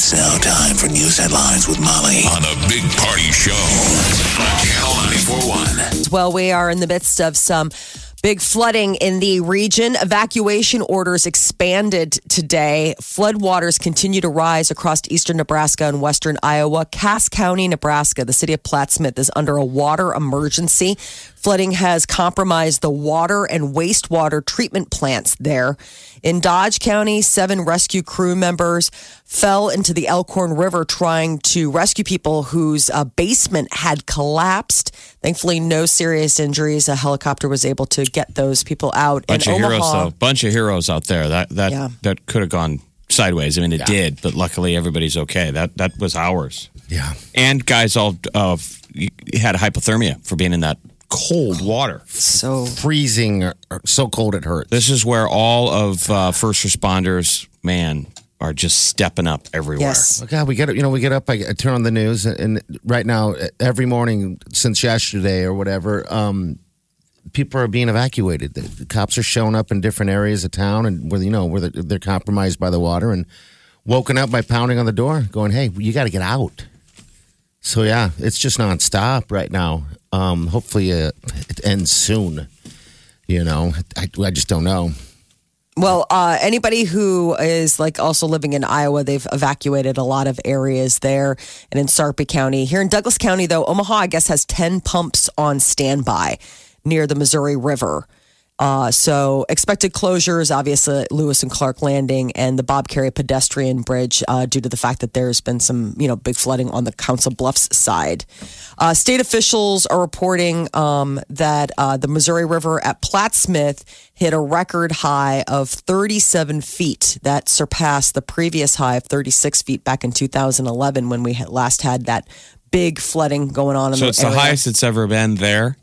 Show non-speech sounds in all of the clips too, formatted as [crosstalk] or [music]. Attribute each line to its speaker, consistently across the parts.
Speaker 1: It's now time for news headlines with Molly on a big party show on Channel 941.
Speaker 2: Well, we are in the midst of some big flooding in the region. Evacuation orders expanded today. Floodwaters continue to rise across eastern Nebraska and western Iowa. Cass County, Nebraska, the city of Plattsmouth is under a water emergency. Flooding has compromised the water and wastewater treatment plants there. In Dodge County, seven rescue crew members fell into the Elkhorn River trying to rescue people whose uh, basement had collapsed. Thankfully, no serious injuries. A helicopter was able to get those people out.
Speaker 3: Bunch
Speaker 2: In
Speaker 3: of heroes, though. Bunch of heroes out there. That that
Speaker 2: Yeah.
Speaker 3: that could have gone sideways. I mean, it did, but luckily everybody's okay. That that was ours.
Speaker 4: Yeah.
Speaker 3: And guys all uh, had hypothermia for being in that cold water.
Speaker 2: So
Speaker 4: Freezing, or, or so cold it hurts.
Speaker 3: This is where all of uh, first responders, man, are just stepping up everywhere.
Speaker 2: yes.
Speaker 4: Oh, God, we get it, you know we get up. I, I turn on the news, and right now, every morning since yesterday or whatever, um, people are being evacuated. The, the cops are showing up in different areas of town, and where you know where they're, they're compromised by the water, and woken up by pounding on the door, going, "Hey, you got to get out." So yeah, it's just nonstop right now. Um, hopefully, uh, it ends soon. You know, I, I just don't know.
Speaker 2: Well, uh, anybody who is like also living in Iowa, they've evacuated a lot of areas there and in Sarpy County. Here in Douglas County, though, Omaha, I guess, has 10 pumps on standby near the Missouri River. Uh, so expected closures, obviously, Lewis and Clark Landing and the Bob Kerrey pedestrian bridge uh, due to the fact that there's been some, you know, big flooding on the Council Bluffs side. Uh, state officials are reporting um, that uh, the Missouri River at Plattsmouth hit a record high of 37 feet. That surpassed the previous high of 36 feet back in 2011 when we had last had that big flooding going on in
Speaker 3: So
Speaker 2: the
Speaker 3: it's the highest it's ever been there.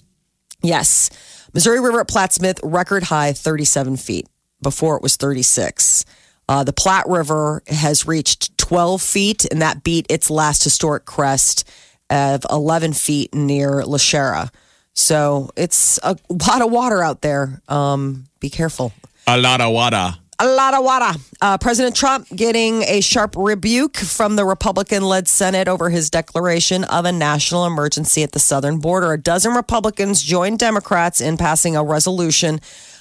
Speaker 2: Yes. Missouri River at Plattsmouth, record high 37 feet. Before it was 36. Uh, the Platte River has reached 12 feet, and that beat its last historic crest of 11 feet near Lashera. So it's a lot of water out there. Um, be careful.
Speaker 3: A lot of water.
Speaker 2: A lot of water. Uh, President Trump getting a sharp rebuke from the Republican led Senate over his declaration of a national emergency at the southern border. A dozen Republicans joined Democrats in passing a resolution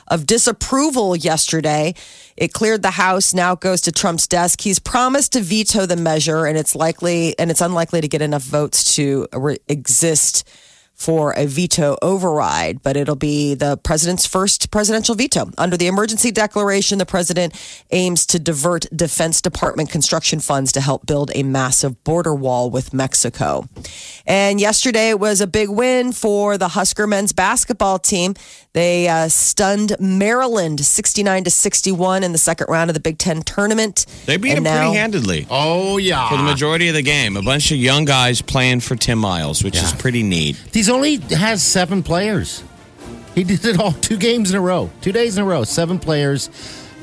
Speaker 2: of disapproval yesterday. It cleared the House. Now it goes to Trump's desk. He's promised to veto the measure, and it's likely and it's unlikely to get enough votes to re- exist for a veto override, but it'll be the president's first presidential veto. Under the emergency declaration, the president aims to divert Defense Department construction funds to help build a massive border wall with Mexico. And yesterday it was a big win for the Husker men's basketball team. They uh, stunned Maryland 69 to 61 in the second round of the Big Ten tournament.
Speaker 3: They beat
Speaker 2: And
Speaker 3: him
Speaker 2: now-
Speaker 3: pretty handedly.
Speaker 4: Oh yeah,
Speaker 3: For the majority of the game, a bunch of young guys playing for Tim Miles, which is pretty neat.
Speaker 4: He's only has seven players. He did it all two games in a row, two days in a row, seven players.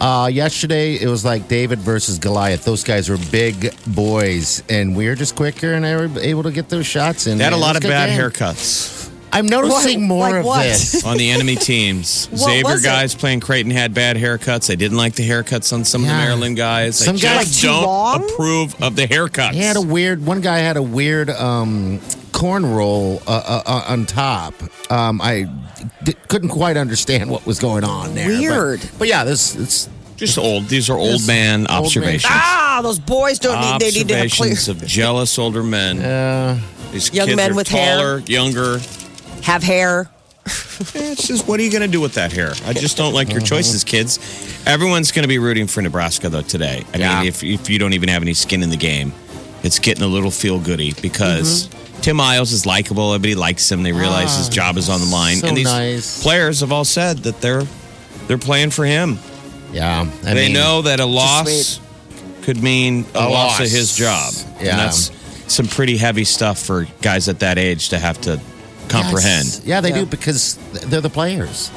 Speaker 4: Uh, yesterday it was like David versus Goliath. Those guys were big boys, and we were just quicker and they were able to get those shots in.
Speaker 3: They had a lot of
Speaker 4: was a good
Speaker 3: bad
Speaker 4: game.
Speaker 3: haircuts
Speaker 4: I'm noticing
Speaker 2: What?
Speaker 4: more
Speaker 2: Like
Speaker 4: of
Speaker 2: what?
Speaker 4: this.
Speaker 3: on the enemy [laughs] teams. Xavier
Speaker 2: was it?
Speaker 3: guys playing Creighton had bad haircuts. They didn't like the haircuts on some of the Maryland guys.
Speaker 4: Some
Speaker 3: I
Speaker 4: guys-
Speaker 3: just
Speaker 2: Like
Speaker 3: don't
Speaker 2: long?
Speaker 3: approve of the haircuts.
Speaker 4: He had a weird. One guy had a weird um, cornrow uh, uh, uh, on top. Um, I d- couldn't quite understand what was going on there.
Speaker 2: Weird.
Speaker 4: but, yeah, this it's
Speaker 3: just old. These are old man
Speaker 4: old man.
Speaker 3: observations.
Speaker 2: Ah, those boys don't need. They need to have clear.
Speaker 3: Observations of jealous older men.
Speaker 4: uh,
Speaker 3: These
Speaker 2: Young
Speaker 3: kids
Speaker 2: men
Speaker 3: are
Speaker 2: with hair.
Speaker 3: taller, younger.
Speaker 2: have hair. [laughs]
Speaker 3: It's just what are you going to do with that hair? I just don't like your choices, kids. Everyone's going to be rooting for Nebraska though today. I
Speaker 4: Yeah.
Speaker 3: mean, if if you don't even have any skin in the game, it's getting a little feel goody because Tim Miles is likable. Everybody likes him. They realize his ah, job is on the line,
Speaker 4: so
Speaker 3: and these
Speaker 4: nice.
Speaker 3: players have all said that they're they're playing for him.
Speaker 4: yeah. I
Speaker 3: they
Speaker 4: mean,
Speaker 3: know that a loss could mean a,
Speaker 4: A
Speaker 3: loss. of his job.
Speaker 4: Yeah.
Speaker 3: And that's some pretty heavy stuff for guys at that age to have to comprehend.
Speaker 4: Yes. Yeah, they do because they're the players.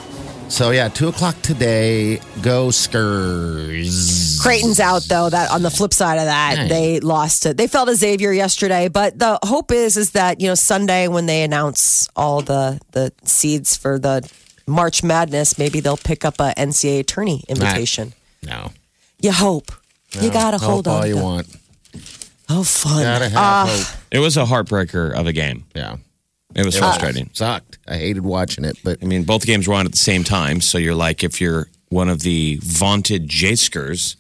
Speaker 4: So yeah, two o'clock today. Go Skurs.
Speaker 2: Creighton's out though. That on the flip side of that,
Speaker 4: Dang.
Speaker 2: they lost it. They fell to Xavier yesterday, but the hope is is that you know Sunday when they announce all the the seeds for the March Madness, maybe they'll pick up a NCAA tourney invitation.
Speaker 4: No,
Speaker 2: You hope. You gotta hold
Speaker 4: Hope
Speaker 2: on.
Speaker 4: all you
Speaker 2: to-
Speaker 4: want.
Speaker 2: Oh, fun.
Speaker 4: Gotta have
Speaker 2: Ah,
Speaker 4: hope.
Speaker 3: It was a heartbreaker of a game.
Speaker 4: Yeah,
Speaker 3: It was frustrating.
Speaker 4: Sucked. I hated watching it, but
Speaker 3: I mean, both games were on at the same time. So you're like, if you're one of the vaunted Jayskers,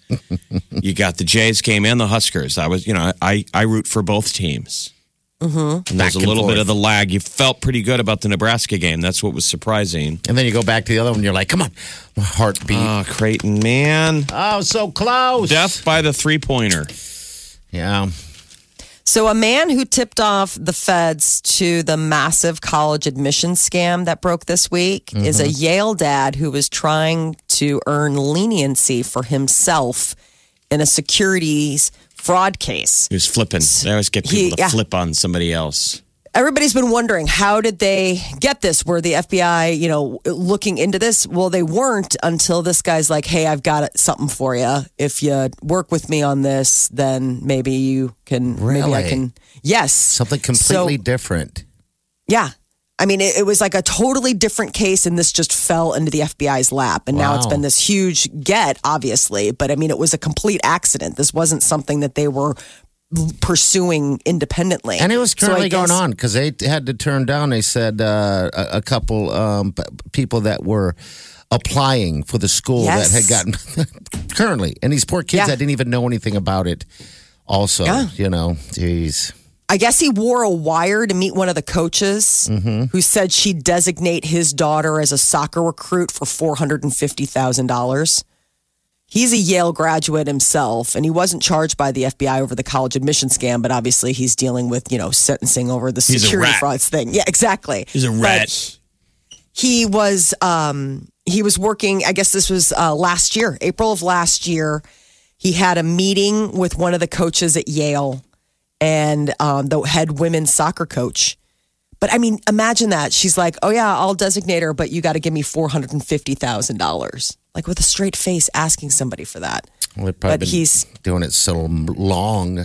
Speaker 3: [laughs] you got the Jays game and the Huskers. I was, you know, I, I root for both teams. Mm-hmm. And there's a little bit of the lag. You felt pretty good about the Nebraska game. That's what was surprising.
Speaker 4: and then you go back to the other one. You're like, come on, my heartbeat.
Speaker 3: Oh, Creighton, man.
Speaker 4: oh, so close.
Speaker 3: Death by the three pointer.
Speaker 4: Yeah.
Speaker 2: So, a man who tipped off the feds to the massive college admission scam that broke this week is a mm-hmm. Yale dad who was trying to earn leniency for himself in a securities fraud case.
Speaker 3: He was flipping. They always get people
Speaker 2: He-
Speaker 3: to
Speaker 2: yeah.
Speaker 3: flip on somebody else.
Speaker 2: Everybody's been wondering how did they get this? Were the FBI, you know, looking into this? Well, they weren't until this guy's like, "Hey, I've got something for you. If you work with me on this, then maybe you can. Maybe I
Speaker 4: Really?
Speaker 2: can. Yes,
Speaker 4: Something completely
Speaker 2: So-
Speaker 4: different.
Speaker 2: Yeah. I mean, it, it was like a totally different case, and this just fell into the FBI's lap. And now it's been this huge get, obviously. But I mean, it was a complete accident. This wasn't something that they were pursuing independently.
Speaker 4: And it was
Speaker 2: So
Speaker 4: currently going on because they had to turn down. They said uh, a, a couple um, people that were applying for the school
Speaker 2: Yes.
Speaker 4: that had gotten [laughs] currently, and these poor kids
Speaker 2: Yeah.
Speaker 4: that didn't even know anything about it. Also,
Speaker 2: Yeah.
Speaker 4: you know, jeez.
Speaker 2: I guess he wore a wire to meet one of the coaches
Speaker 4: Mm-hmm.
Speaker 2: who said she'd designate his daughter as a soccer recruit for $450,000. He's a Yale graduate himself, and he wasn't charged by the FBI over the college admission scam, but obviously he's dealing with, you know, sentencing over the
Speaker 3: He's
Speaker 2: security frauds thing. Yeah, exactly.
Speaker 3: He's a
Speaker 2: But
Speaker 3: rat.
Speaker 2: he was um he was working i guess this was uh last year april of last year he had a meeting with one of the coaches at yale and um the head women's soccer coach but i mean imagine that she's like oh yeah i'll designate her but you got to give me $450000 like with a straight face asking somebody for that
Speaker 4: Well,
Speaker 2: But he's-
Speaker 4: doing it so long.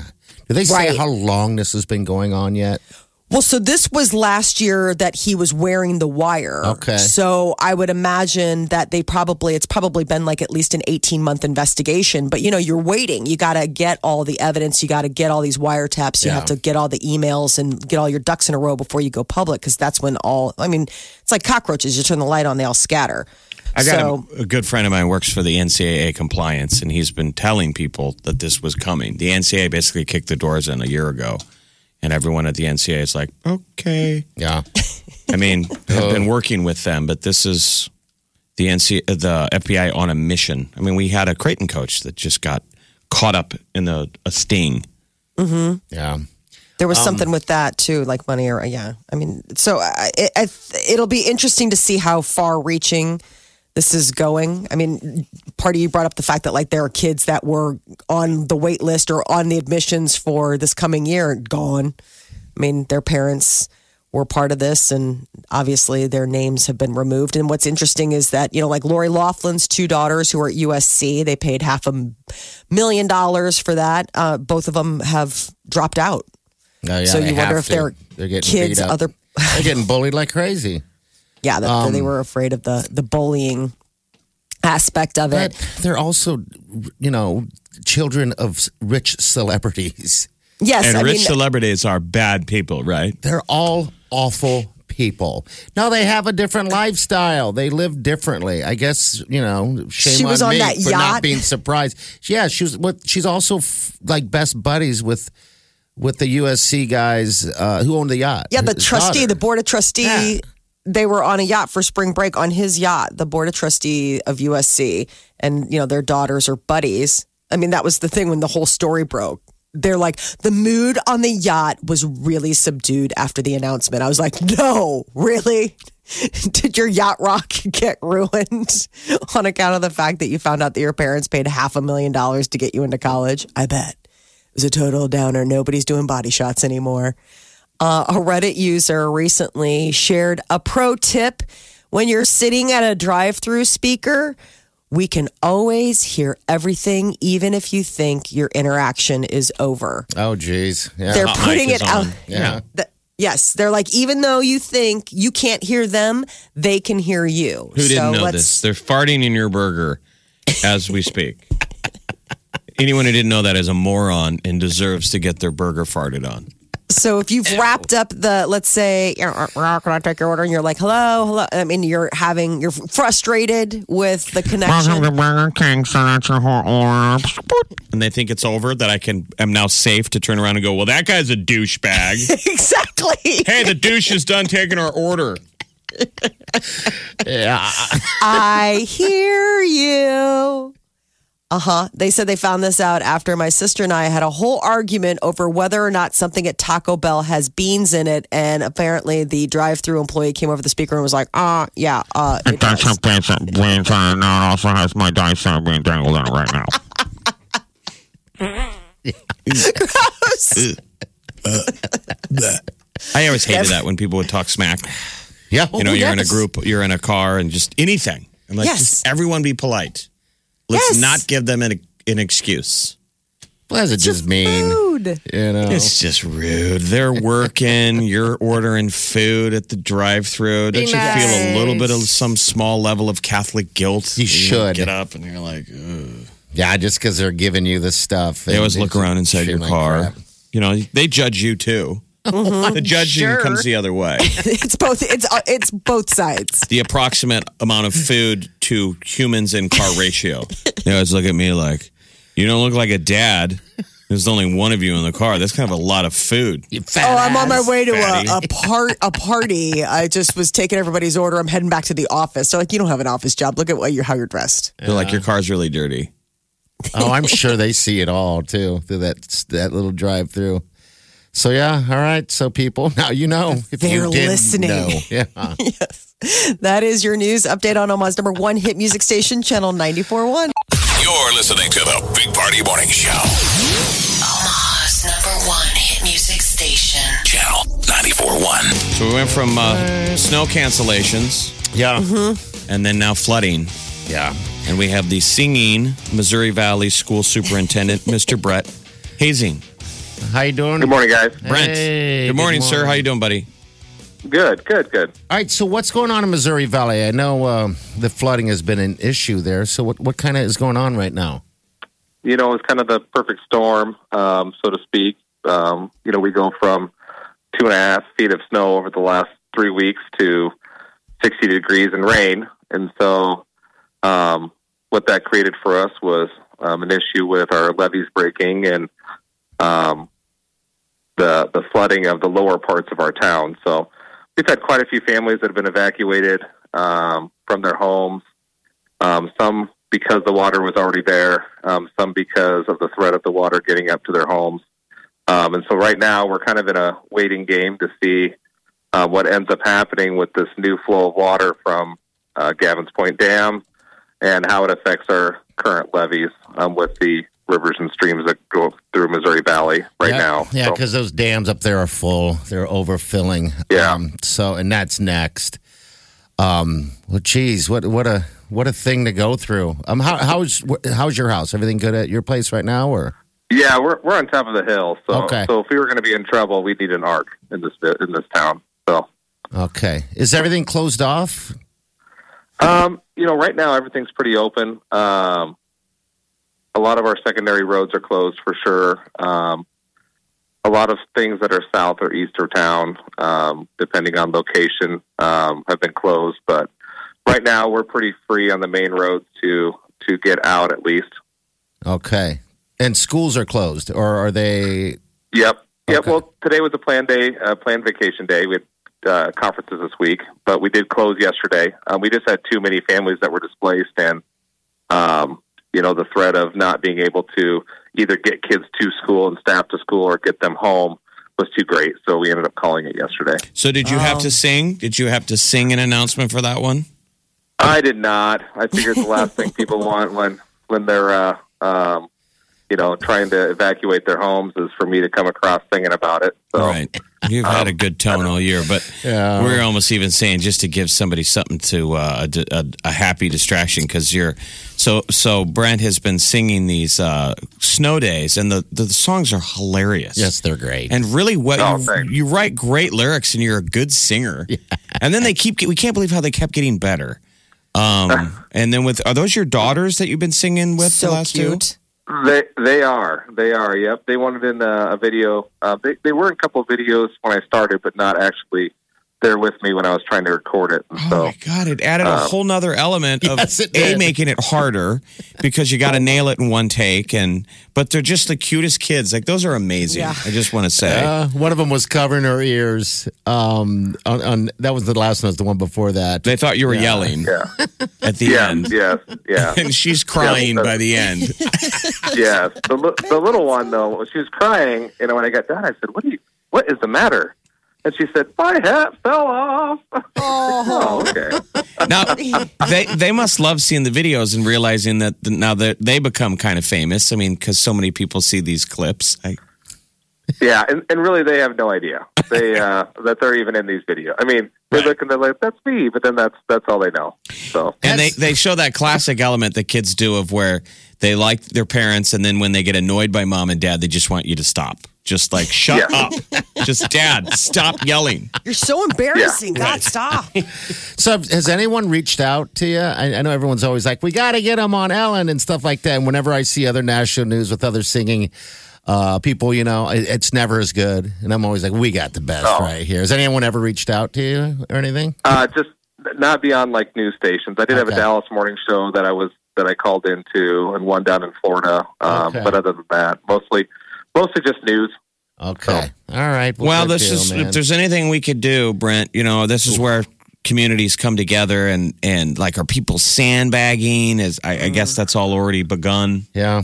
Speaker 4: Do they say
Speaker 2: Right.
Speaker 4: how long this has been going on yet?
Speaker 2: Well, so this was last year that he was wearing the wire.
Speaker 4: Okay.
Speaker 2: So I would imagine that they probably, it's probably been like at least an 18 month investigation. But you know, you're waiting. You got to get all the evidence. You got to get all these wiretaps. You
Speaker 4: Yeah.
Speaker 2: have to get all the emails and get all your ducks in a row before you go public because that's when all, I mean, it's like cockroaches. You turn the light on, they all scatter.
Speaker 3: I got
Speaker 2: so,
Speaker 3: a, a good friend of mine works for the NCAA compliance, and he's been telling people that this was coming. The NCAA basically kicked the doors in a year ago, and everyone at the NCA is like, "Okay."
Speaker 4: Yeah.
Speaker 3: I mean, [laughs] I've been working with them, but this is the NCA, the FBI on a mission. I mean, we had a Creighton coach that just got caught up in a, a sting.
Speaker 4: Yeah.
Speaker 2: There
Speaker 4: Um,
Speaker 2: was something with that too, like money or yeah. I mean, so I, I, it'll be interesting to see how far-reaching this is going. I mean, part of you brought up the fact that like there are kids that were on the wait list or on the admissions for this coming year gone. I mean, their parents were part of this, and obviously their names have been removed. And what's interesting is that you know, like Lori Loughlin's two daughters who are at USC, they paid half a million dollars for that. Uh, both of them have dropped out.
Speaker 4: Oh, yeah,
Speaker 2: So you wonder if
Speaker 4: to.
Speaker 2: they're
Speaker 4: they're getting
Speaker 2: kids,
Speaker 4: beat up.
Speaker 2: other-
Speaker 4: they're getting bullied like crazy. [laughs]
Speaker 2: Yeah, that
Speaker 4: Um,
Speaker 2: they were afraid of the the bullying aspect of
Speaker 4: But
Speaker 2: it.
Speaker 4: they're also, you know, children of rich celebrities.
Speaker 2: Yes,
Speaker 3: and
Speaker 2: I
Speaker 3: rich
Speaker 2: mean,
Speaker 3: celebrities are bad people, right?
Speaker 4: They're all awful people. Now they have a different lifestyle. They live differently. I guess you know. Shame
Speaker 2: She was
Speaker 4: on,
Speaker 2: on
Speaker 4: me
Speaker 2: that
Speaker 4: for not being surprised. Yeah, she was. What? She's also f- like best buddies with with the USC guys uh, who own the yacht.
Speaker 2: yeah, the
Speaker 4: His
Speaker 2: trustee,
Speaker 4: daughter.
Speaker 2: the board of trustee.
Speaker 4: Yeah.
Speaker 2: They were on a yacht for spring break on his yacht, the board of trustee of USC, and you know their daughters are buddies. I mean, that was the thing when the whole story broke. they're like, the mood on the yacht was really subdued after the announcement. I was like, no, really? [laughs] Did your yacht rock [laughs] get ruined [laughs] on account of the fact that you found out that your parents paid half a million dollars to get you into college? I bet. It was a total downer. Nobody's doing body shots anymore. Uh, a Reddit user recently shared a pro tip when you're sitting at a drive through speaker. We can always hear everything, even if you think your interaction is over.
Speaker 4: Oh, geez. Yeah.
Speaker 2: They're
Speaker 3: Hot
Speaker 2: putting
Speaker 3: mic
Speaker 2: it
Speaker 3: is
Speaker 2: out.
Speaker 3: on.
Speaker 4: yeah.
Speaker 2: Th- yes, they're like, even though you think you can't hear them, they can hear you.
Speaker 3: Who didn't know this? They're farting in your burger as we speak. [laughs] Anyone who didn't know that is a moron and deserves to get their burger farted on.
Speaker 2: So if you've wrapped up the, let's say, "Uh, uh, can I take your order? And you're like, hello, hello. I mean, you're having, you're frustrated with the connection.
Speaker 5: Burger King, so that's your whole order.
Speaker 3: And they think it's over, that I can am now safe to turn around and go, well, that guy's a douchebag. [laughs]
Speaker 2: exactly.
Speaker 3: hey, the douche is done taking our order. [laughs] yeah.
Speaker 2: I hear you. Uh huh. They said they found this out after my sister and I had a whole argument over whether or not something at Taco Bell has beans in it. And apparently, the drive through employee came over the speaker and was like, uh, yeah, uh, it
Speaker 5: It does
Speaker 2: does.
Speaker 5: have beans and beans on it. Now it also has my dice that are being dangled in it right now. [laughs]
Speaker 3: I always hated that when people would talk smack.
Speaker 4: Yeah.
Speaker 3: You know,
Speaker 2: Oh,
Speaker 3: you're in a group, you're in a car, and just anything. I'm like,
Speaker 2: Yes.
Speaker 3: just everyone be polite. Let's
Speaker 2: Yes.
Speaker 3: not give them an, an excuse.
Speaker 4: What does it just mean?
Speaker 2: Food.
Speaker 4: You know.
Speaker 3: It's just rude. They're working. [laughs] you're ordering food at the drive-through. Don't you feel a little bit of some small level of Catholic guilt?
Speaker 4: You
Speaker 3: know,
Speaker 4: should.
Speaker 3: get up and you're like, Ugh.
Speaker 4: yeah, just because they're giving you the stuff.
Speaker 3: they always look around inside your car. You know, they judge you too. [laughs] The judging
Speaker 2: Sure.
Speaker 3: comes the other way. [laughs]
Speaker 2: It's both. It's uh, it's both sides.
Speaker 3: the approximate amount of food to humans in car ratio. [laughs] They always look at me like, you don't look like a dad. There's only one of you in the car. That's kind of a lot of food.
Speaker 2: Oh, I'm on my way to a, a part a party. I just was taking everybody's order. I'm heading back to the office. So like, you don't have an office job. Look at what you're how you're dressed.
Speaker 3: They're like, your car's really dirty.
Speaker 4: Oh, I'm sure they see it all too through that that little drive through. So yeah, all right. So people, [laughs] now you know if
Speaker 2: They're
Speaker 4: you did
Speaker 2: listening.
Speaker 4: Know. [laughs] Yeah.
Speaker 2: That is your news update on Omaha's number one hit music station, Channel 94.1.
Speaker 1: You're listening to the Big Party Morning Show.
Speaker 6: Omaha's number one hit music station.
Speaker 1: Channel 94.1.
Speaker 3: So we went from uh, snow cancellations
Speaker 4: Yeah.
Speaker 3: and then now flooding.
Speaker 4: Yeah.
Speaker 3: And we have the singing Missouri Valley School Superintendent, Mr. Brent Hoesing.
Speaker 4: How you doing?
Speaker 7: Good morning, guys.
Speaker 3: Brent.
Speaker 4: Hey,
Speaker 3: good morning,
Speaker 4: good
Speaker 3: sir. How you doing, buddy?
Speaker 7: Good, good, good.
Speaker 4: All right. So what's going on in Missouri Valley? I know um, the flooding has been an issue there. So what what kind of is going on right now?
Speaker 7: You know, it's kind of the perfect storm, um, so to speak. Um, you know, we go from two and a half feet of snow over the last three weeks to 60 degrees and rain. And so, um, what that created for us was um, an issue with our levees breaking and um, the the flooding of the lower parts of our town. So, we've had quite a few families that have been evacuated um, from their homes. Um, some because the water was already there, um, some because of the threat of the water getting up to their homes. Um, and so right now we're kind of in a waiting game to see uh, what ends up happening with this new flow of water from uh, Gavin's Point Dam and how it affects our current levees um, with the rivers and streams that go through Missouri Valley right
Speaker 4: yeah.
Speaker 7: now.
Speaker 4: Yeah,
Speaker 7: So-
Speaker 4: because those dams up there are full. They're overfilling.
Speaker 7: Yeah.
Speaker 4: Um, so and that's next. Um. Well, geez, what what a what a thing to go through. Um. How how's how's your house? Everything good at your place right now, or?
Speaker 7: Yeah, we're we're on top of the hill. So
Speaker 4: Okay.
Speaker 7: so if we were going to be in trouble, we'd need an ark in this in this town. So
Speaker 4: Okay. Is everything closed off?
Speaker 7: Um, you know, right now everything's pretty open. Um, a lot of our secondary roads are closed for sure. Um, a lot of things that are south or east of town, um, depending on location, um, have been closed. But right now we're pretty free on the main roads to to get out at least.
Speaker 4: Okay. And schools are closed, or are they?
Speaker 7: Yep. Yep.
Speaker 4: Okay.
Speaker 7: Well, today was a planned day, uh, planned vacation day. We had uh, conferences this week, but we did close yesterday. Um, we just had too many families that were displaced, and um, you know the threat of not being able to either get kids to school and staff to school or get them home was too great. So we ended up calling it yesterday.
Speaker 3: So did you have to sing? Did you have to sing an announcement for that one?
Speaker 7: I did not. I figured the last thing people want when when they're uh, um, you know trying to evacuate their homes is for me to come across singing about it. So
Speaker 3: Right. You've had a good tone all year, but [laughs]
Speaker 4: Yeah.
Speaker 3: we're almost even saying just to give somebody something to uh, a, a, a happy distraction because you're so so. Brent has been singing these uh, snow days, and the, the songs are hilarious.
Speaker 4: Yes, they're great.
Speaker 3: and really, what
Speaker 7: Oh,
Speaker 3: you, you write great lyrics, and you're a good singer. [laughs] And then they keep. We can't believe how they kept getting better. Um, [laughs] and then with are those your daughters that you've been singing with the
Speaker 2: so
Speaker 3: cute. two?
Speaker 7: They they are. They are. Yep. They wanted in a, a video. Uh, they they were in a couple of videos when I started but not actually there with me when I was trying to record it and
Speaker 3: Oh
Speaker 7: so
Speaker 3: my god! It added a whole nother element of
Speaker 4: Yes,
Speaker 3: a making it harder because you got to nail it in one take, and but they're just the cutest kids. Like those are amazing.
Speaker 2: Yeah.
Speaker 3: I just want to say,
Speaker 4: Uh, one of them was covering her ears. Um, on, on that was the last one. Was the one before that.
Speaker 3: they thought you were yelling
Speaker 7: yeah
Speaker 3: at the
Speaker 7: yeah
Speaker 3: end,
Speaker 7: yes yeah [laughs]
Speaker 3: and she's crying
Speaker 7: Yeah,
Speaker 3: by the end. [laughs]
Speaker 7: yes the the little one though she was crying you know when I got done I said what do you what is the matter and she said my hat fell off [laughs] oh okay
Speaker 3: now they they must love seeing the videos and realizing that the, now that they become kind of famous. I mean, because so many people see these clips. I,
Speaker 7: Yeah, and, and really, they have no idea they [laughs] uh, that they're even in these videos. I mean, they're looking, they're like, "That's me," but then that's that's all they know. So
Speaker 3: And they, they show that classic element that kids do of where they like their parents, and then when they get annoyed by mom and dad, they just want you to stop. Just like, shut
Speaker 7: Yeah.
Speaker 3: up. Just dad, stop yelling.
Speaker 2: You're so embarrassing.
Speaker 7: Yeah.
Speaker 2: God, stop.
Speaker 4: So, has anyone reached out to you? I, I know everyone's always like, "We got to get them on Ellen" and stuff like that. And whenever I see other national news with other singing uh, people, you know, it, it's never as good. And I'm always like, "We got the best
Speaker 7: Oh.
Speaker 4: right here." Has anyone ever reached out to you or anything?
Speaker 7: uh, just not beyond like news stations. I did have a Dallas morning show that I was that I called into, and one down in Florida. Um,
Speaker 4: Okay.
Speaker 7: But other than that, mostly mostly just news.
Speaker 4: Okay, all right.
Speaker 3: Well,
Speaker 4: good
Speaker 3: this
Speaker 4: deal,
Speaker 3: is,
Speaker 4: man.
Speaker 3: if there's anything we could do, Brent, you know, this is where communities come together and, and like, are people sandbagging? Is I, I guess that's all already begun.
Speaker 4: yeah.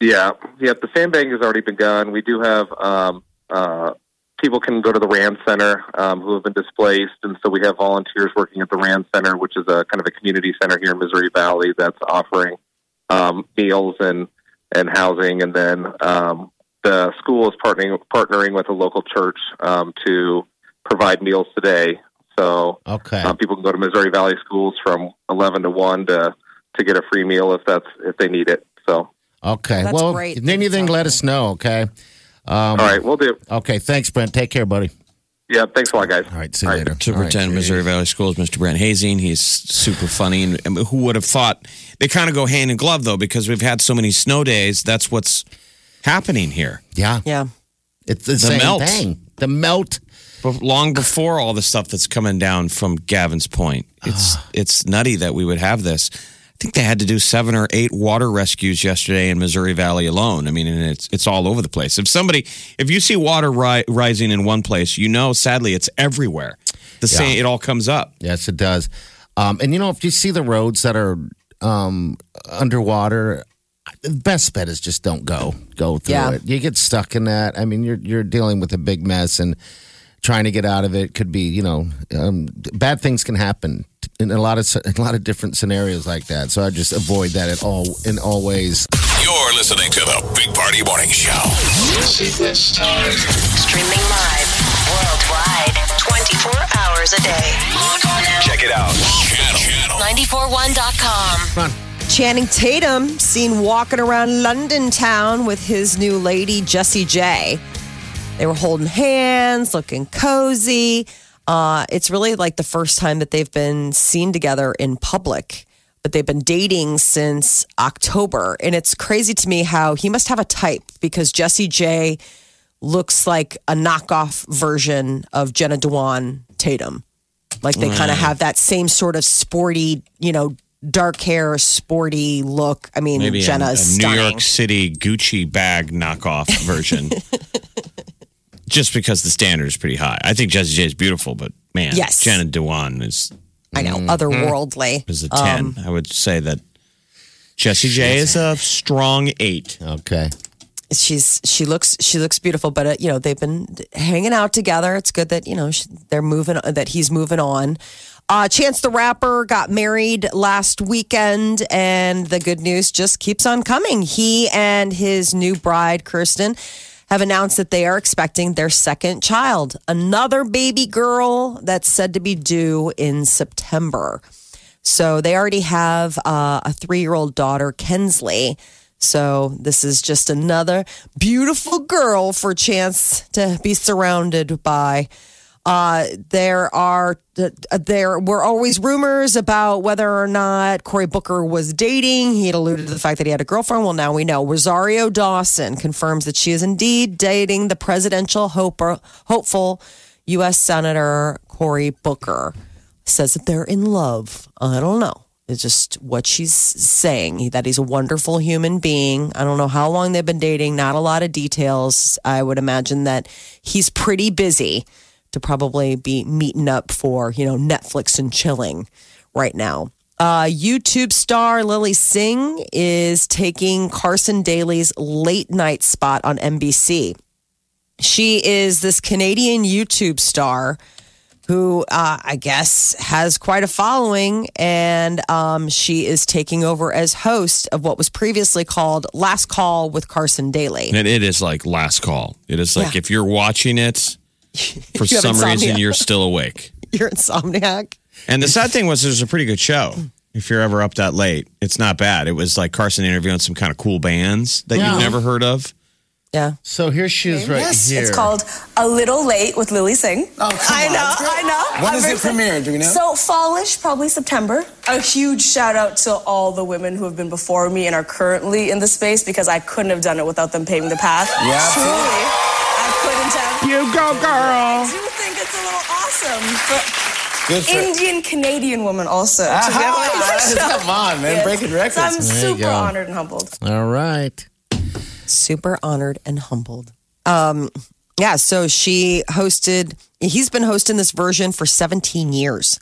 Speaker 7: Yeah, yeah. The sandbagging has already begun. We do have um, uh, people can go to the Rand Center um, who have been displaced, and so we have volunteers working at the Rand Center, which is a kind of a community center here in Missouri Valley that's offering um, meals and and housing, and then um, the school is partnering partnering with a local church um, to provide meals today. So
Speaker 4: Okay.
Speaker 7: um, people can go to Missouri Valley schools from eleven to one to to get a free meal if that's if they need it. So.
Speaker 4: Okay.
Speaker 2: That's
Speaker 4: well,
Speaker 2: great
Speaker 4: if
Speaker 2: that
Speaker 4: anything, let us know. Okay.
Speaker 7: All right, we'll do.
Speaker 4: Okay. Thanks, Brent. Take care, buddy.
Speaker 7: Yeah, thanks a lot, guys.
Speaker 4: All right. See you
Speaker 7: All right.
Speaker 4: later. All right,
Speaker 3: Superintendent,
Speaker 4: cheers.
Speaker 3: Missouri Valley Schools, Mr. Brent Hoesing. He's super funny. And, and who would have thought they kind of go hand in glove, though, because we've had so many snow days. That's what's happening here.
Speaker 4: Yeah.
Speaker 2: Yeah.
Speaker 4: It's the, same
Speaker 3: melt.
Speaker 4: thing. The melt.
Speaker 3: But long before all the stuff that's coming down from Gavin's Point, it's it's nutty that we would have this. I think they had to do seven or eight water rescues yesterday in Missouri Valley alone. I mean, and it's it's all over the place. If somebody, if you see water ri- rising in one place, you know, sadly, it's everywhere. The same, it all comes up.
Speaker 4: Yes, it does. Um, and you know, if you see the roads that are um, underwater, the best bet is just don't go go through
Speaker 2: Yeah.
Speaker 4: it. You get stuck in that. I mean, you're you're dealing with a big mess and trying to get out of it could be, you know, um, bad things can happen in a lot of a lot of different scenarios like that. So I just avoid that at all in all ways.
Speaker 1: You're listening to the Big Party Morning Show.
Speaker 6: Streaming live worldwide 24 hours a day. Log on.
Speaker 1: Check it out. Channel. Channel.
Speaker 6: 941.com.
Speaker 2: Channing Tatum seen walking around London town with his new lady, Jessie J. They were holding hands, looking cozy. Uh, it's really like the first time that they've been seen together in public, but they've been dating since October. And it's crazy to me how he must have a type because Jessie J looks like a knockoff version of Jenna Dewan Tatum. Like they kind of have that same sort of sporty, you know, dark hair, sporty look. I mean,
Speaker 3: Maybe a,
Speaker 2: Jenna
Speaker 3: a
Speaker 2: is
Speaker 3: New. York City Gucci bag knockoff version. [laughs] Just because the standard is pretty high. I think Jessie J is beautiful, but man,
Speaker 2: Yes.
Speaker 3: Jenna Dewan is
Speaker 2: I know,
Speaker 3: Mm-hmm.
Speaker 2: otherworldly.
Speaker 3: is a 10. I would say that Jessie J is a strong eight.
Speaker 4: Okay.
Speaker 2: she's she looks she looks beautiful but uh, you know they've been hanging out together it's good that you know sh- they're moving that he's moving on uh, chance the rapper got married last weekend and the good news just keeps on coming. He and his new bride kirsten have announced that they are expecting their second child another baby girl that's said to be due in september. So they already have uh, a three year old daughter kensli so this is just another beautiful girl for Chance to be surrounded by. Uh, there are uh, there were always rumors about whether or not Cory Booker was dating. He had alluded to the fact that he had a girlfriend. Well, now we know. Rosario Dawson confirms that she is indeed dating the presidential hopeful U.S. Senator Cory Booker. Says that they're in love. I don't know. It's just what she's saying that he's a wonderful human being. I don't know how long they've been dating, not a lot of details. I would imagine that he's pretty busy to probably be meeting up for, you know, Netflix and chilling right now. Uh, YouTube star Lilly Singh is taking Carson Daly's late night spot on NBC. She is this Canadian YouTube star who uh, I guess has quite a following, and um, she is taking over as host of what was previously called Last Call with Carson Daly.
Speaker 3: And it is like last call. It is like
Speaker 2: Yeah.
Speaker 3: if you're watching it, [laughs] for
Speaker 2: You have
Speaker 3: some reason you're still awake. [laughs]
Speaker 2: You're insomniac.
Speaker 3: And the sad thing was, it was a pretty good show. If you're ever up that late, it's not bad. It was like Carson interviewing some kind of cool bands that
Speaker 4: Yeah.
Speaker 3: you've never heard of.
Speaker 2: Yeah.
Speaker 4: So here she is right
Speaker 8: yes,
Speaker 4: here.
Speaker 8: it's called A Little Late with Lilly Singh.
Speaker 9: Oh, come
Speaker 8: I
Speaker 9: on,
Speaker 8: know. I know.
Speaker 9: When
Speaker 8: I'm
Speaker 9: is it premiere? Do we know?
Speaker 8: So fallish, probably September. A huge shout out to all the women who have been before me and are currently in the space because I couldn't have done it without them paving the path.
Speaker 9: Yeah.
Speaker 8: Truly, I couldn't have.
Speaker 5: You go, girl.
Speaker 8: I do think it's a little awesome. But Indian Canadian woman also. to be on my
Speaker 9: Ah, [laughs]
Speaker 8: show.
Speaker 9: Come on, man.
Speaker 8: Yes.
Speaker 9: Breaking records.
Speaker 8: So I'm
Speaker 4: There
Speaker 8: super
Speaker 4: go.
Speaker 8: honored and humbled.
Speaker 4: All right.
Speaker 2: super honored and humbled. Um, yeah, so she hosted. He's been hosting this version for 17 years.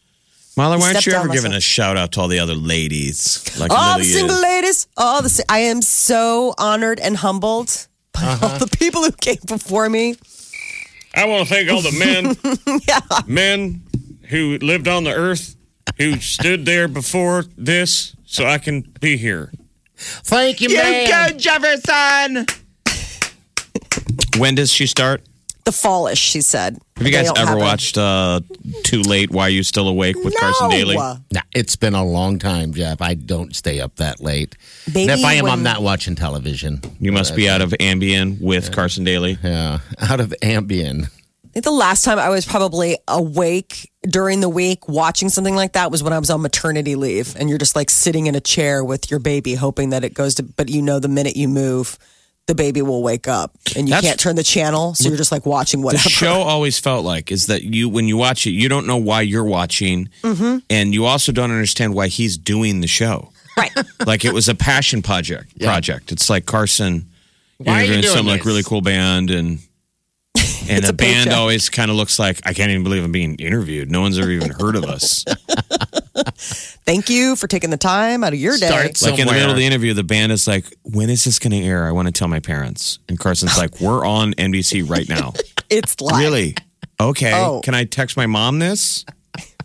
Speaker 3: Molly,
Speaker 2: He
Speaker 3: why aren't you ever giving a shout out to all the other ladies? Like
Speaker 2: all the single
Speaker 3: is?
Speaker 2: ladies, all the. I am so honored and humbled by all uh-huh. the people who came before me.
Speaker 3: I want to thank all the men, [laughs] men who lived on the earth, who stood there before this, so I can be here.
Speaker 4: Thank you, man.
Speaker 5: You go, Jefferson.
Speaker 3: When does she start?
Speaker 2: The fallish, she said.
Speaker 3: Have you guys ever
Speaker 2: have
Speaker 3: watched uh, Too Late? Why Are You Still Awake with Carson Daly?
Speaker 2: No.
Speaker 4: Nah, it's been a long time, Jeff. I don't stay up that late.
Speaker 2: Maybe
Speaker 4: and if I am,
Speaker 2: when-
Speaker 4: I'm not watching television.
Speaker 3: You must be out of Ambien with Carson Daly.
Speaker 4: Yeah, [laughs] out of Ambien.
Speaker 2: I think the last time I was probably awake during the week watching something like that was when I was on maternity leave, and you're just like sitting in a chair with your baby, hoping that it goes to. But you know, the minute you move, the baby will wake up, and you
Speaker 3: That's-
Speaker 2: can't turn the channel, so you're just like watching whatever.
Speaker 3: The show always felt like is that you when you watch it, you don't know why you're watching, mm-hmm. and you also don't understand why he's doing the show.
Speaker 2: Right. [laughs]
Speaker 3: Like it was a passion project. Project. It's like Carson
Speaker 4: Why are you
Speaker 3: interviewing
Speaker 4: doing
Speaker 3: some like
Speaker 4: this?
Speaker 3: really cool band and. And
Speaker 2: It's
Speaker 3: the
Speaker 2: a
Speaker 3: band always kind of looks like I can't even believe I'm being interviewed. No one's ever even heard of us. [laughs]
Speaker 2: Thank you for taking the time out of your day.
Speaker 4: Start
Speaker 3: Like in the middle of the interview, the band is like, "When is this going to air? I want to tell my parents." And Carson's like, "We're on NBC right now." [laughs]
Speaker 2: It's live.
Speaker 3: really? Okay.
Speaker 2: Oh.
Speaker 3: Can I text my mom this?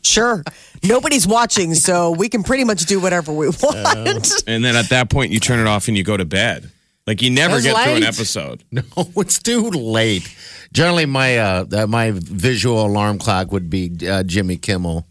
Speaker 2: Sure. Nobody's watching, so we can pretty much do whatever we [laughs] want.
Speaker 3: And then at that point, you turn it off and you go to bed. Like you never
Speaker 4: That's
Speaker 3: get through an episode.
Speaker 4: No, it's too late. Generally, my uh, my visual alarm clock would be uh, Jimmy Kimmel.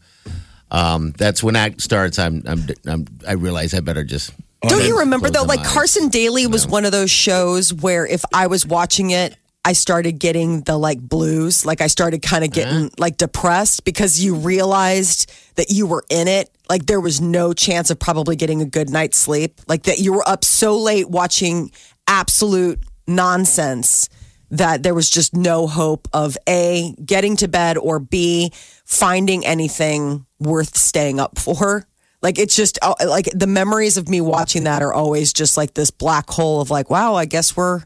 Speaker 4: Um, that's when that starts. I'm, I'm, I'm I realize I better just.
Speaker 2: Don't you remember though? Like
Speaker 4: eyes.
Speaker 2: Carson Daly was one of those shows where if I was watching it, I started getting the like blues. Like I started kind of getting like depressed because you realized that you were in it. Like there was no chance of probably getting a good night's sleep. Like that you were up so late watching absolute nonsense that there was just no hope of A, getting to bed or B, finding anything worth staying up for. Like it's just uh, like the memories of me watching that are always just like this black hole of like, wow, I guess we're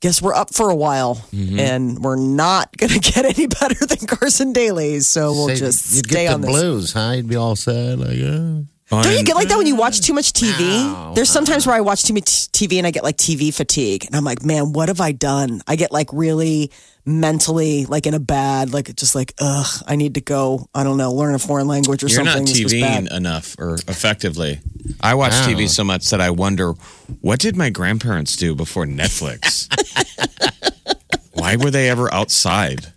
Speaker 2: guess we're up for a while
Speaker 4: Mm-hmm.
Speaker 2: and we're not [laughs] gonna get any better than Carson Daly. So we'll
Speaker 4: Say-
Speaker 2: just
Speaker 4: you'd
Speaker 2: stay
Speaker 4: get
Speaker 2: on
Speaker 4: the
Speaker 2: this.
Speaker 4: blues, huh? You'd be all sad, like,
Speaker 3: On
Speaker 2: Don't you get like that when you watch too much TV?
Speaker 4: Ow.
Speaker 2: There's sometimes where I watch too much TV and I get like TV fatigue, and I'm like, man, what have I done? I get like really mentally like in a bad, like just like, ugh, I need to go. I don't know, learn a foreign language or
Speaker 3: You're
Speaker 2: something.
Speaker 3: not
Speaker 2: This was
Speaker 3: TVing
Speaker 2: bad.
Speaker 3: enough or effectively. I watch
Speaker 4: Wow.
Speaker 3: TV so much that I wonder what did my grandparents do before Netflix? [laughs] Why were they ever outside?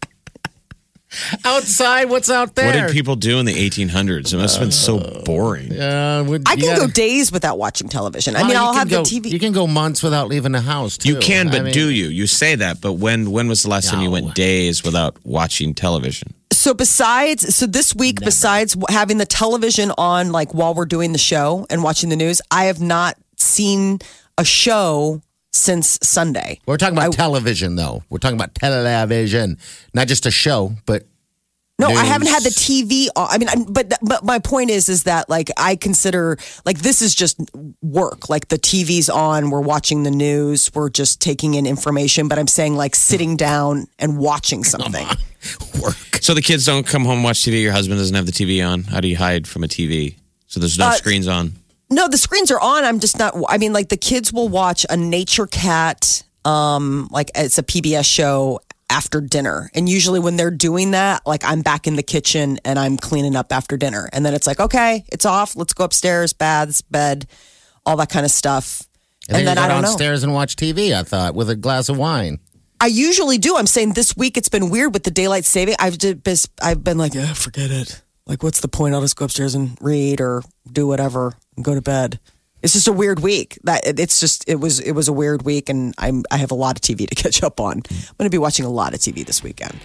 Speaker 4: Outside, what's out there?
Speaker 3: What did people do in the 1800s? It must have been so boring.
Speaker 4: Uh, would-
Speaker 2: I can
Speaker 4: gotta-
Speaker 2: go days without watching television. I
Speaker 4: Well,
Speaker 2: mean,
Speaker 4: you
Speaker 2: I'll
Speaker 4: can
Speaker 2: have
Speaker 4: go-
Speaker 2: the TV.
Speaker 4: You can go months without leaving the house. Too.
Speaker 3: You can, but
Speaker 4: I mean,
Speaker 3: do you? You say that, but when when was the last time you went days without watching television?
Speaker 2: so besides, so this week, besides w- having the television on, like while we're doing the show and watching the news, I have not seen a show since Sunday.
Speaker 4: We're talking about television, though. We're talking about television, not just a show, but
Speaker 2: No, I haven't had the TV on. I mean, I'm- but but my point is, is that like I consider like this is just work. Like the TV's on, we're watching the news, we're just taking in information. But I'm saying like sitting down and watching something. [laughs]
Speaker 4: work.
Speaker 3: So the kids don't come home and watch TV. Your husband doesn't have the TV on. How do you hide from a TV? So there's no
Speaker 2: Uh,
Speaker 3: screens on.
Speaker 2: No, the screens are on. I'm just not. I mean, like the kids will watch a Nature Cat. Um, like it's a PBS show after dinner, and usually when they're doing that, like I'm back in the kitchen and I'm cleaning up after dinner, and then it's like, okay, it's off. Let's go upstairs, baths, bed, all that kind of stuff.
Speaker 4: And,
Speaker 2: And,
Speaker 4: then,
Speaker 2: then I
Speaker 4: go
Speaker 2: don't know.
Speaker 4: downstairs and watch TV. I thought with a glass of wine.
Speaker 2: I usually do. I'm saying this week it's been weird with the daylight saving. I've just, I've been like, yeah, forget it. Like, what's the point? I'll just go upstairs and read or do whatever and go to bed. It's just a weird week. That it's just it was it was a weird week, and I'm I have a lot of TV to [laughs] catch up on. I'm going to be watching a lot of TV this weekend.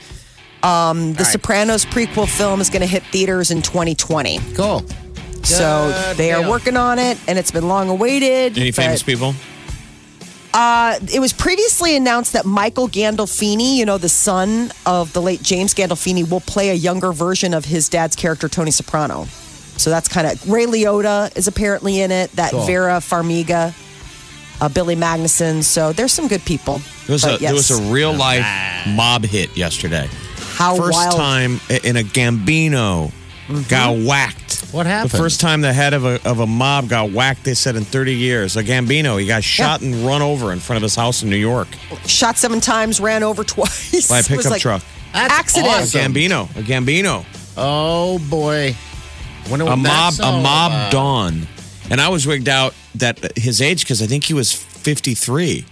Speaker 2: Um, the Sopranos prequel film is going to hit theaters in 2020.
Speaker 4: Cool.
Speaker 2: So
Speaker 4: Good
Speaker 2: they are working on it, and it's been long awaited.
Speaker 3: Any
Speaker 2: but-
Speaker 3: famous people?
Speaker 2: Uh, it was previously announced that Michael Gandolfini, you know, the son of the late James Gandolfini, will play a younger version of his dad's character, Tony Soprano. So that's kind of Ray Liotta is apparently in it. That
Speaker 4: Cool.
Speaker 2: Vera Farmiga, uh, Billy Magnussen. So there's some good people.
Speaker 3: There was, a,
Speaker 2: But
Speaker 3: there was a real life mob hit yesterday.
Speaker 2: how
Speaker 3: First
Speaker 2: wild.
Speaker 3: time in a Gambino got whacked.
Speaker 4: What happened?
Speaker 3: The first time the head of a, of a mob got whacked, they said in 30 years. A Gambino, he got shot and run over in front of his house in New York
Speaker 2: Shot seven times, ran over [laughs] twice.
Speaker 3: by a
Speaker 2: Was
Speaker 3: pickup
Speaker 2: like
Speaker 3: truck.
Speaker 4: That's
Speaker 2: Accident.
Speaker 3: A. Gambino, a Gambino,
Speaker 4: Oh boy. Wonder
Speaker 3: a mob, a mob
Speaker 4: about.
Speaker 3: dawn. And I was wigged out that uh, his age because I think he was 53.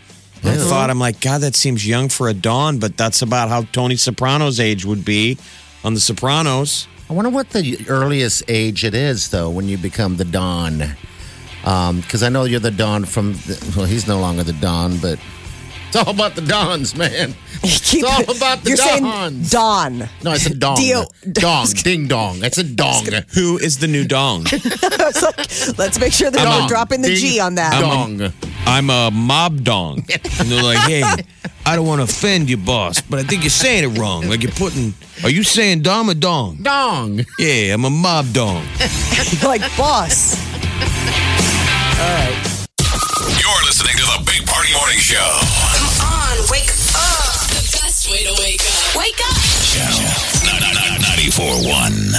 Speaker 3: I thought I'm like, God, that seems young for a dawn, but that's about how Tony Soprano's age would be on The Sopranos.
Speaker 4: I wonder what the earliest age it is, though, when you become the Don. Um, because I know you're the Don from, the, well, he's no longer the Don, but it's all about the Dons, man. [laughs]
Speaker 2: Keep
Speaker 4: it's all
Speaker 2: it-
Speaker 4: about the
Speaker 2: You're saying
Speaker 4: Dons.
Speaker 2: Don.
Speaker 4: no, it's a dong.
Speaker 2: Deal.
Speaker 4: Dong, [laughs] ding dong. It's a dong.
Speaker 3: Who is the new dong? [laughs]
Speaker 2: It's like, let's make sure they're
Speaker 4: Dong.
Speaker 2: not dropping the
Speaker 4: Ding
Speaker 2: G on that.
Speaker 4: Dong.
Speaker 3: I'm a mob dong. And they're like, hey, I don't want to offend you, boss, but I think you're saying it wrong. Like you're putting, are you saying dom or dong?
Speaker 4: Dong.
Speaker 3: Yeah, I'm a mob dong.
Speaker 2: like, boss.
Speaker 1: You're listening to the Big Party Morning Show. Come
Speaker 6: on, wake up. The best way to wake up. Wake up.
Speaker 1: Channel 941.